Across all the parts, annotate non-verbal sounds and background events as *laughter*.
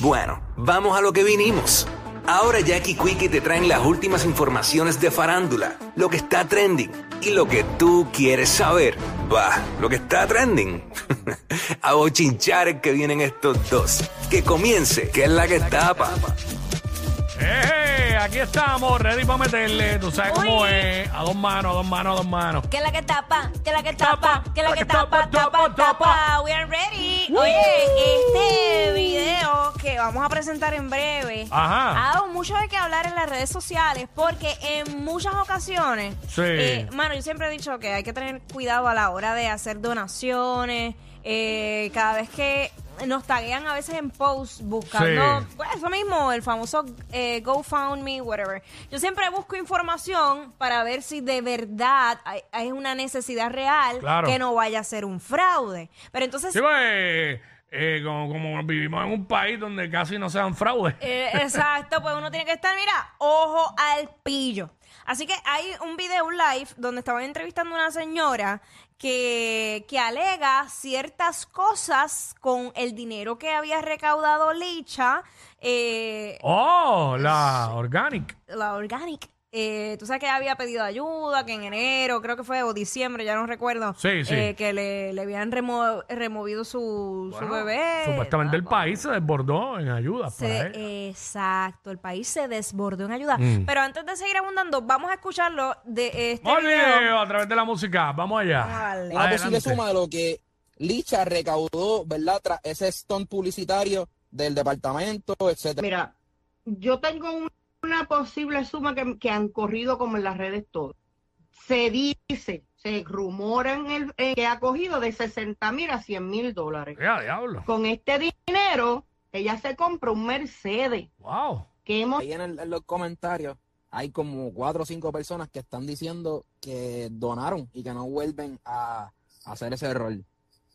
Bueno, vamos a lo que vinimos. Ahora Jackie Quickie te traen las últimas informaciones de farándula, lo que está trending y lo que tú quieres saber. Va, lo que está trending. *laughs* a bochinchar que vienen estos dos. Que comience, que es la que tapa. ¡Eh! Aquí estamos, ready para meterle. Tú sabes cómo Uy. es. A dos manos, a dos manos, a dos manos. Que la que tapa, que la que tapa, Tapa, que la la que que tapa, tapa, tapa, tapa, tapa. We are ready. Oye, que vamos a presentar en breve Ajá. ha dado mucho de qué hablar en las redes sociales porque en muchas ocasiones, Sí. eh, mano, yo siempre he dicho que hay que tener cuidado a la hora de hacer donaciones. eh, cada vez que nos taguean a veces en posts buscando Sí. pues, eso mismo, el famoso eh, GoFundMe, whatever. Yo siempre busco información para ver si de verdad hay, hay una necesidad real Claro. que no vaya a ser un fraude. Pero entonces, Sí, pues, eh, como, como vivimos en un país donde casi no se dan fraudes. eh, exacto, pues uno tiene que estar, mira, ojo al pillo. Así que hay un video, un live, donde estaban entrevistando a una señora que, que alega ciertas cosas con el dinero que había recaudado Licha, eh, Oh, la Organic. la Organic. Eh, tú sabes que había pedido ayuda, que en enero, creo que fue, o diciembre, ya no recuerdo. Sí, sí. eh, que le, le habían remo- removido su, su bebé. Supuestamente el país se desbordó en ayuda Se- para él. exacto, el país se desbordó en ayuda. Mm. Pero antes de seguir abundando, vamos a escucharlo de este video a través de la música. Vamos allá. Dale. Una posible Adelante. suma de lo que Licha recaudó, ¿verdad? Tras ese stunt publicitario del departamento, etcétera. Mira, yo tengo un- una posible suma que, que han corrido como en las redes todo. Se dice, se rumora en el, en que ha cogido de 60 mil a 100 mil dólares. Ya, diablo. Con este dinero, ella se compra un Mercedes Wow. que hemos Ahí en, el- en los comentarios hay como cuatro o cinco personas que están diciendo que donaron y que no vuelven a, a hacer ese rol.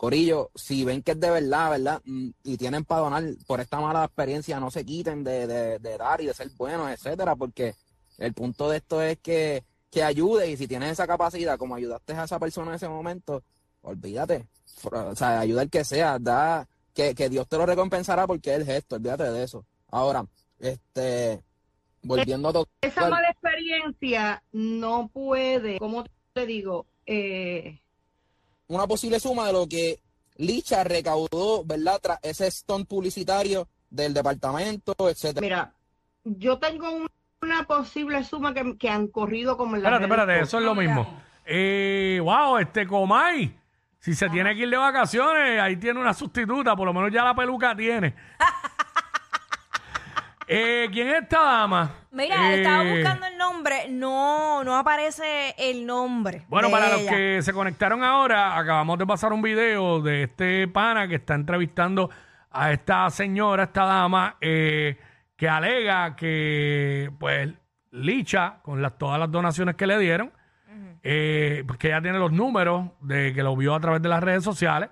Corillo, si ven que es de verdad, ¿verdad? Mm, Y tienen para donar por esta mala experiencia, no se quiten de, de, dar y de ser buenos, etcétera, porque el punto de esto es que, que ayude y si tienes esa capacidad, como ayudaste a esa persona en ese momento, olvídate. O sea, ayuda el que sea, da, que, que Dios te lo recompensará porque es el gesto, olvídate de eso. Ahora, este, volviendo a tocar. esa mala experiencia no puede, como te digo, eh, una posible suma de lo que Licha recaudó, ¿verdad? Tras ese stunt publicitario del departamento, etcétera. mira, yo tengo un- una posible suma que, que han corrido como en las Espérate, espérate, eso es lo mismo. Eh, wow, este Comay. Si se tiene que ir de vacaciones, ahí tiene una sustituta, por lo menos ya la peluca tiene. *laughs* Eh, ¿Quién es esta dama? Mira, Eh, estaba buscando el nombre, no, no aparece el nombre. Bueno, de para los ella. que se conectaron ahora, acabamos de pasar un video de este pana que está entrevistando a esta señora, esta dama, eh, que alega que, pues, Licha, con las, todas las donaciones que le dieron, eh, pues que ella tiene los números de que lo vio a través de las redes sociales,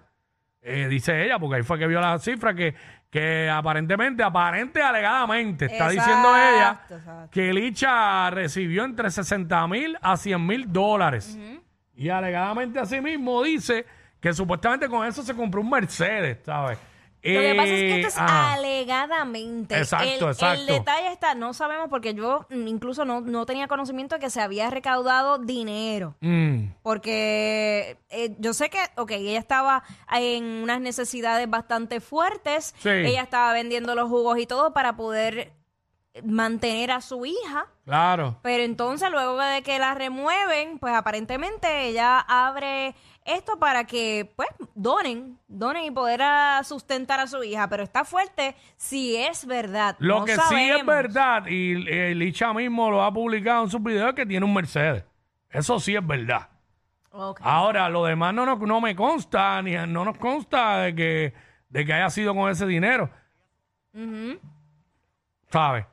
eh, dice ella, porque ahí fue que vio la cifra que, que aparentemente, aparente alegadamente, está diciendo ella exacto. que Licha recibió entre 60 mil a 100 mil dólares. Y alegadamente así mismo dice que supuestamente con eso se compró un Mercedes, ¿sabes? Lo que pasa es que Eh, esto es ajá. alegadamente. Exacto, el, exacto. El detalle está, no sabemos porque yo mm, incluso no, no tenía conocimiento de que se había recaudado dinero. Mm, Porque eh, yo sé que, ok, ella estaba en unas necesidades bastante fuertes. Sí. Ella estaba vendiendo los jugos y todo para poder mantener a su hija. claro. Pero entonces, luego de que la remueven, pues aparentemente ella abre esto para que, pues, donen, donen y poder ah, sustentar a su hija. Pero está fuerte si es verdad. Lo No que sí es sabemos. verdad, y eh, Licha mismo lo ha publicado en sus videos, es que tiene un Mercedes. Eso sí es verdad. Ok. Ahora, lo demás no, nos- no me consta, ni no nos consta de que, de que haya sido con ese dinero. Ujú. ¿Sabes?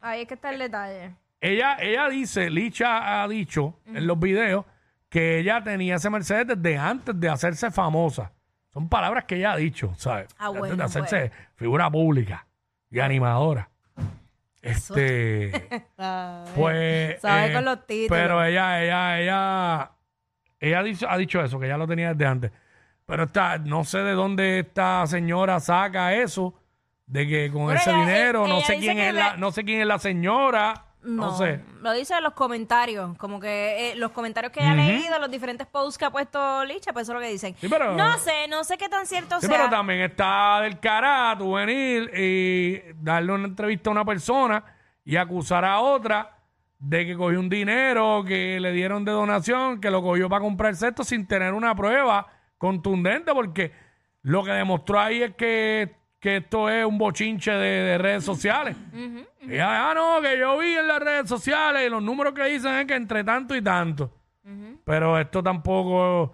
Ahí es que está el detalle. Ella, ella dice, Licha ha dicho en los videos que ella tenía ese Mercedes desde antes de hacerse famosa. Son palabras que ella ha dicho, ¿sabes? Ah, antes bueno, de hacerse bueno. figura pública y animadora. Este, *laughs* pues. Sabe con los títulos. Pero ella, ella, ella, ella ha dicho, ha dicho eso, que ya lo tenía desde antes. Pero está, no sé de dónde esta señora saca eso de que con Pero ese ella- dinero, no ella sé quién es la, no sé quién es la señora, no, No, sé. lo dice en los comentarios, como que eh, los comentarios que ella ha leído, los diferentes posts que ha puesto Licha, pues eso es lo que dicen. Sí, pero- no sé, no sé qué tan cierto Sí, sea. pero también está del cara tú venir y darle una entrevista a una persona y acusar a otra de que cogió un dinero que le dieron de donación, que lo cogió para comprarse esto sin tener una prueba contundente, porque lo que demostró ahí es que, que esto es un bochinche de, de redes sociales. Y ella, ah, no, que yo vi en las redes sociales y los números que dicen es que entre tanto y tanto. Pero esto tampoco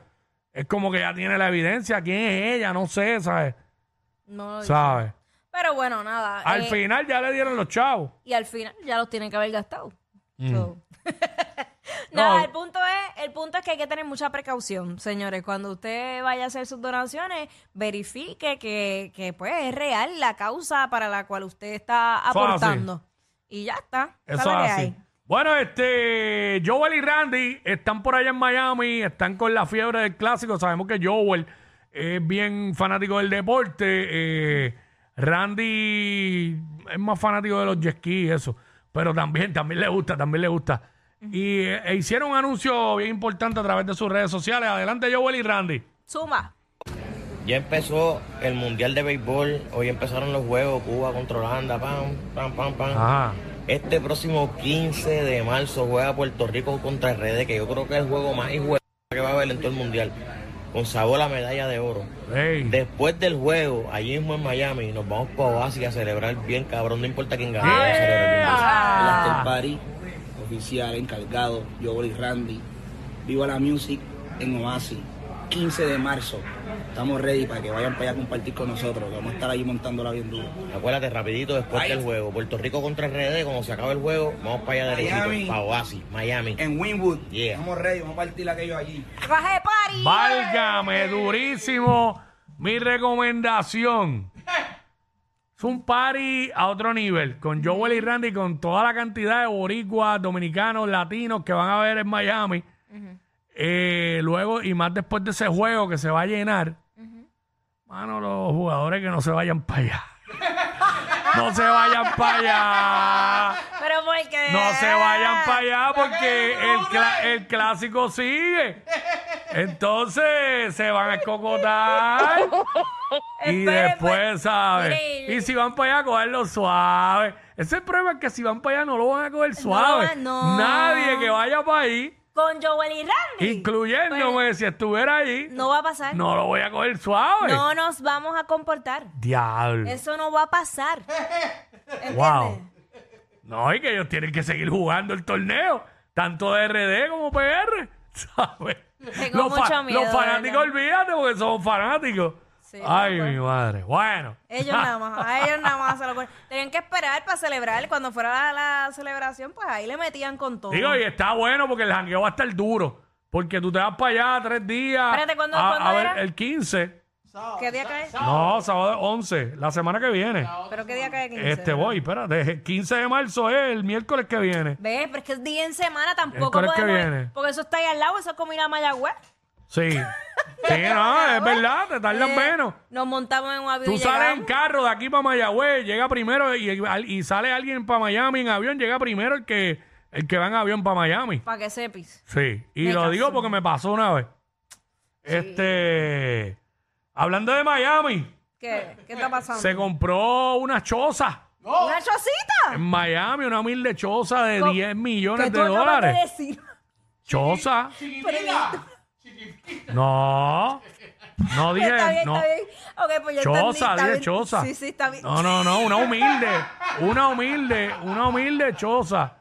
es como que ya tiene la evidencia. ¿Quién es ella? No sé, ¿sabes? No lo. ¿Sabes? Pero bueno, nada. Al eh, final ya le dieron los chavos. Y al final ya los tienen que haber gastado. Mm. *laughs* So. *laughs* No. Nada, el punto es, el punto es que hay que tener mucha precaución, señores. Cuando usted vaya a hacer sus donaciones, verifique que, que pues es real la causa para la cual usted está aportando. Y ya está. Eso es así. hay. Bueno, este, Joel y Randy están por allá en Miami, están con la fiebre del clásico. Sabemos que Joel es bien fanático del deporte. eh, Randy es más fanático de los jet eso. Pero también, también le gusta, también le gusta. Y eh, e hicieron un anuncio bien importante a través de sus redes sociales. Adelante, Joel y Randy. Suma. Ya empezó el Mundial de Béisbol, hoy empezaron los juegos, Cuba contra Holanda, pam, pam, pam, pam. Ajá. Este próximo 15 de marzo juega Puerto Rico contra RD, que yo creo que es el juego más de que va a haber en todo el Mundial, con sabor a medalla de oro. Hey. Después del juego, allí mismo en Miami, nos vamos para Oasis a celebrar bien cabrón, no importa quién gane. Yeah. vamos a celebrar bien. Oficial encargado, yo y Randy. Viva la Music en Oasis, 15 de marzo. Estamos ready para que vayan para allá a compartir con nosotros. Vamos a estar ahí montándola bien duro. Acuérdate, rapidito, después del juego, Puerto Rico contra RD, cuando se acabe el juego, vamos para allá Miami. derechito, para Oasis, Miami. En Winwood, Yeah. estamos ready, vamos a partir aquello allí. Raje party. Válgame, durísimo. Mi recomendación. Es un party a otro nivel. Con Joel y Randy, con toda la cantidad de boricuas, dominicanos, latinos que van a ver en Miami. Eh, luego, y más después de ese juego que se va a llenar. Mano, los jugadores que no se vayan para allá. *laughs* no se vayan para allá. Pero porque. No se vayan para allá porque el, cla- el clásico sigue. Entonces se van a escocotar. *laughs* y después, pues. ¿sabes? Mire. Y si van para allá, cogerlo suave. Ese es el problema es que si van para allá no lo van a coger suave. van- no. Nadie que vaya para ahí, Con Joel y Randy. incluyéndome si estuviera ahí, No va a pasar. no lo voy a coger suave. No nos vamos a comportar. Diablo. Eso no va a pasar. *laughs* ¿Entiendes? Wow. No, y que ellos tienen que seguir jugando el torneo, tanto de RD como PR, *laughs* ¿sabes? Tengo mucho miedo, los fanáticos, ¿verdad? olvídate, porque somos fanáticos. Sí, Ay, mi madre. Bueno. Ellos nada más, a ellos nada más se lo ponen. *laughs* Tenían que esperar para celebrar. Cuando fuera la, la celebración, pues ahí le metían con todo. Digo, y está bueno porque el jangueo va a estar duro. Porque tú te vas para allá tres días. Espérate, ¿cuándo- a, cuándo a ver, era? el 15. ¿Qué día cae? No, sábado 11, la semana que viene. ¿Pero qué día cae 15? Este voy, espérate, el 15 de marzo es el miércoles que viene. Ve, pero es que es día en semana tampoco Miércoles que podemos ir, viene. Porque eso está ahí al lado, eso es como ir a Mayagüez. Sí. *laughs* Sí, no, es verdad, te tardas Eh, menos. Nos montamos en un avión Tú y sales en llegamos. carro de aquí para Mayagüez, llega primero y, y sale alguien para Miami en avión, llega primero el que el que va en avión para Miami. Para que sepis. Sí, y Me lo digo porque me pasó una vez. Este, hablando de Miami, ¿Qué, ¿Qué está pasando? se compró una choza ¿Una chocita? en Miami, una humilde choza de Co- 10 ¿Qué millones tú de acabas dólares. de decir? Choza. No. No dije, está bien, no. está bien. Ok, pues ya Choza, entendí, está dije bien. choza. Sí, sí, está bien. No, no, no, una humilde, una humilde, una humilde choza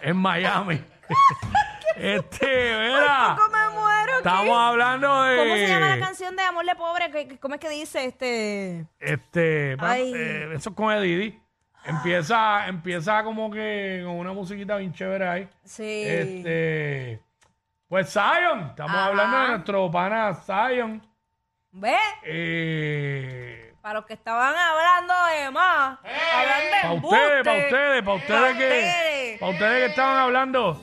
en Miami. *laughs* este, verá, ¿Cómo me muero? ¿qué? estamos hablando de... ¿Cómo se llama la canción de Amor de Pobre? ¿Qué- qué- ¿Cómo es que dice este? Este, pa- Ay. eh, eso es con Didi. Empieza, empieza como que con una musiquita bien chévere ahí. Sí. Este, pues Zion, estamos Ajá. hablando de nuestro pana Zion. ¿Ves? Eh, Para los que estaban hablando de más. Hablan de para ustedes, para ustedes, para ustedes que, para ustedes que estaban hablando,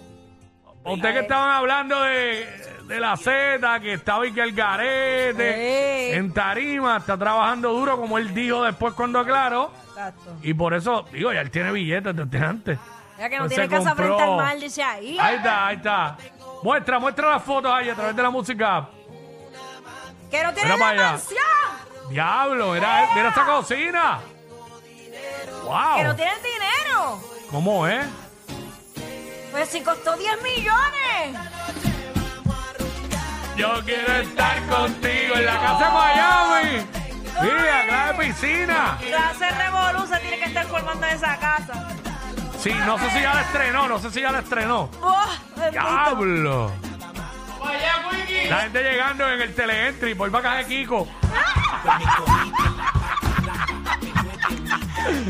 para ustedes que estaban hablando de, de la Z, que está Vicky Algarete, Sí. en Tarima, está trabajando duro, como él dijo después cuando aclaró. Exacto. Y por eso, digo, ya él tiene billetes desde antes. Ya que no Pues tiene casa frente al mar, dice ahí. Ahí está, ahí está. Muestra, muestra las fotos ahí a través de la música. Que no tiene Mira la para allá. mansión. Diablo, mira, mira esta cocina. Wow. Que no tiene el dinero. ¿Cómo es? Pues si costó 10 millones. Yo quiero estar contigo en la casa de Miami. Mira, acá de piscina. Clase Revolu se tiene que estar formando en esa casa. Sí, no sé si ya la estrenó, no sé si ya la estrenó. ¡Oh! ¡Diablo! La gente llegando en el teleentry por vaca de Kiko.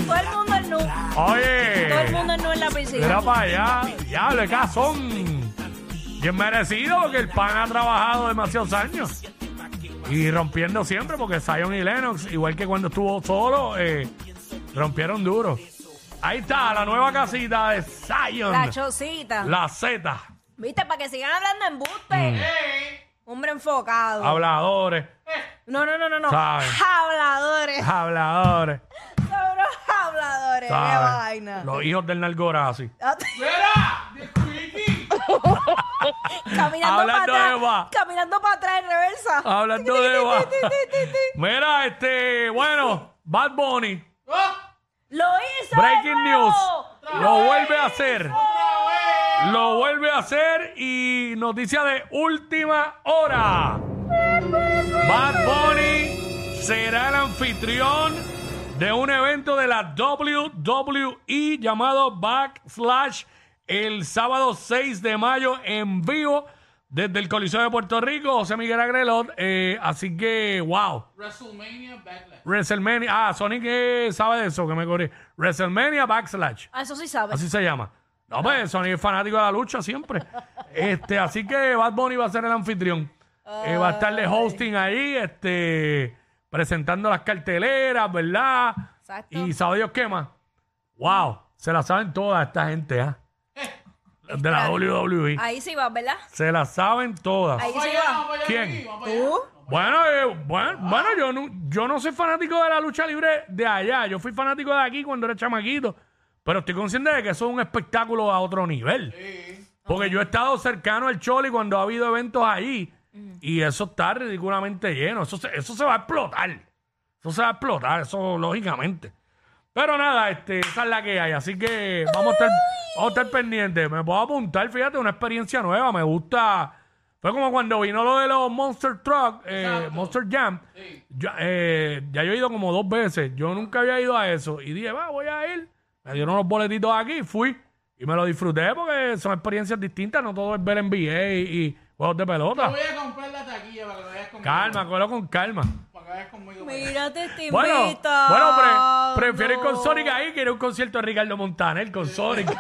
Todo el mundo en nu. Oye. Todo el mundo en nu en la piscina. Mira para allá. Diablo, qué cazón. Bien merecido porque el pan ha trabajado demasiados años. Y rompiendo siempre porque Zion y Lennox, igual que cuando estuvo solo, eh, rompieron duro. Ahí está, la nueva casita de Zion. La chocita. La Z. ¿Viste? Para que sigan hablando en buste. Mm. Hombre enfocado. Habladores. No, no, no, no, no. Sabe. Habladores. Habladores. Son unos habladores. Qué ¿sabes? vaina. Los hijos del Nalgorazi. *laughs* Caminando para Hablando de atrás. Eva. Caminando para atrás en reversa. Hablando de Eva. Mira, este, bueno, Bad Bunny. Lo hizo. Breaking de nuevo. news. Lo vuelve a hacer. Lo vuelve a hacer y noticia de última hora. Bad Bunny será el anfitrión de un evento de la WWE llamado Backslash el sábado 6 de mayo en vivo desde el Coliseo de Puerto Rico, José Miguel Agrelot. Eh, así que, wow. WrestleMania. Ah, Sonic eh, sabe de eso, que me corrí. WrestleMania Backslash. Ah, eso sí sabes. Así se llama. No, pues Sonic es fanático de la lucha siempre. *laughs* este, así que Bad Bunny va a ser el anfitrión. Eh, va a estar de hosting ahí, este, presentando las carteleras, ¿verdad? Exacto. Y sabe Dios qué más. Wow, se la saben todas esta gente, ¿ah? De la WWE. Ahí sí vas, ¿verdad? Se la saben todas. Ahí sí vas. ¿Quién? ¿Tú? Bueno, eh, bueno, bueno, yo no, yo no soy fanático de la lucha libre de allá. Yo fui fanático de aquí cuando era chamaquito. Pero estoy consciente de que eso es un espectáculo a otro nivel. Porque yo he estado cercano al Choli cuando ha habido eventos allí. Y eso está ridículamente lleno. Eso se, eso se va a explotar. Eso se va a explotar, eso lógicamente. Pero nada, este, esa es la que hay. Así que vamos a estar, vamos a estar pendientes. Me puedo apuntar, fíjate, una experiencia nueva. Me gusta. Fue como cuando vino lo de los Monster Truck, eh, Monster Jam. Ya, eh, ya yo he ido como dos veces. Yo nunca había ido a eso. Y dije, va, voy a ir. Me dieron los boletitos aquí, fui. Y me lo disfruté porque son experiencias distintas. No todo es ver NBA y, y juegos de pelota. Voy a comprar la taquilla para que lo veas conmigo. Calma, cógelo con calma. Vayas conmigo. Mírate, te *laughs* Bueno, invito. bueno, pre- prefiero ir con Sonic ahí que ir a un concierto de Ricardo Montaner con Sonic. *laughs*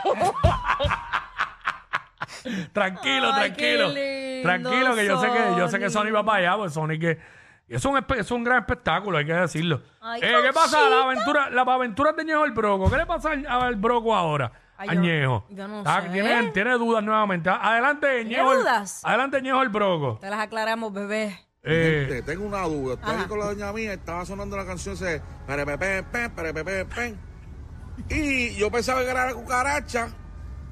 tranquilo, Ay, tranquilo. qué lindo, tranquilo, que yo sé que yo sé que Sonic. Va para allá, pues Sonic es, es un espe- es un gran espectáculo, hay que decirlo. Ay, Eh, ¿Qué pasa? cosita. La aventura, las aventuras de Ñejo el Broco. ¿Qué le pasa al, al Broco ahora? Ay, a yo- yo no Ah, sé. Tiene, tiene dudas nuevamente. Adelante, Ñejo. el- dudas? Adelante, Ñejo el Broco. Te las aclaramos, bebé. Eh, Gente, tengo una duda. Estoy aquí con la doña mía, estaba sonando la canción ese Y yo pensaba que era la cucaracha.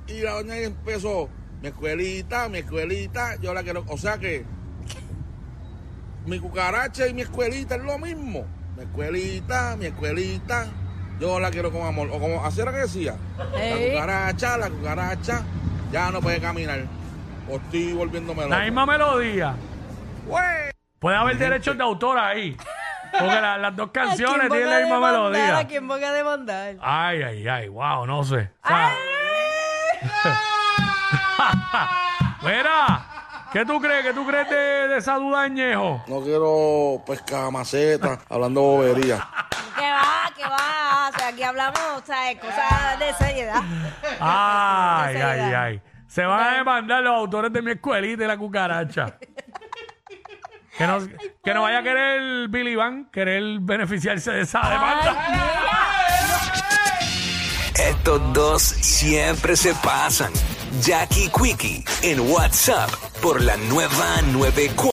Y la doña empezó, mi escuelita, mi escuelita, yo la quiero. O sea que mi cucaracha y mi escuelita es lo mismo. Mi escuelita, mi escuelita, yo la quiero con amor. O como así era que decía. La cucaracha, la cucaracha, ya no puede caminar. O estoy volviéndome loco. la misma melodía. Güey. Puede haber derechos de autor ahí. Porque la- las dos *laughs* ¿A quién canciones tienen la misma demandar? melodía. ¿A quién van a demandar? Ay, ay, ay, wow, no sé. O sea, *laughs* Mira, ¿qué tú crees? ¿Qué tú crees de, de esa duda, Ñejo? No quiero pescar maceta, hablando bobería. ¿Qué va? ¿Qué va? O sea, aquí hablamos, o sea, de cosas de seriedad. Ay, ay, ay. Se van a demandar los autores de mi escuelita y la cucaracha. Que no, que no vaya a querer Billy Van, querer beneficiarse de esa demanda. Estos dos siempre se pasan. Jackie Quickie en WhatsApp por la nueva 94.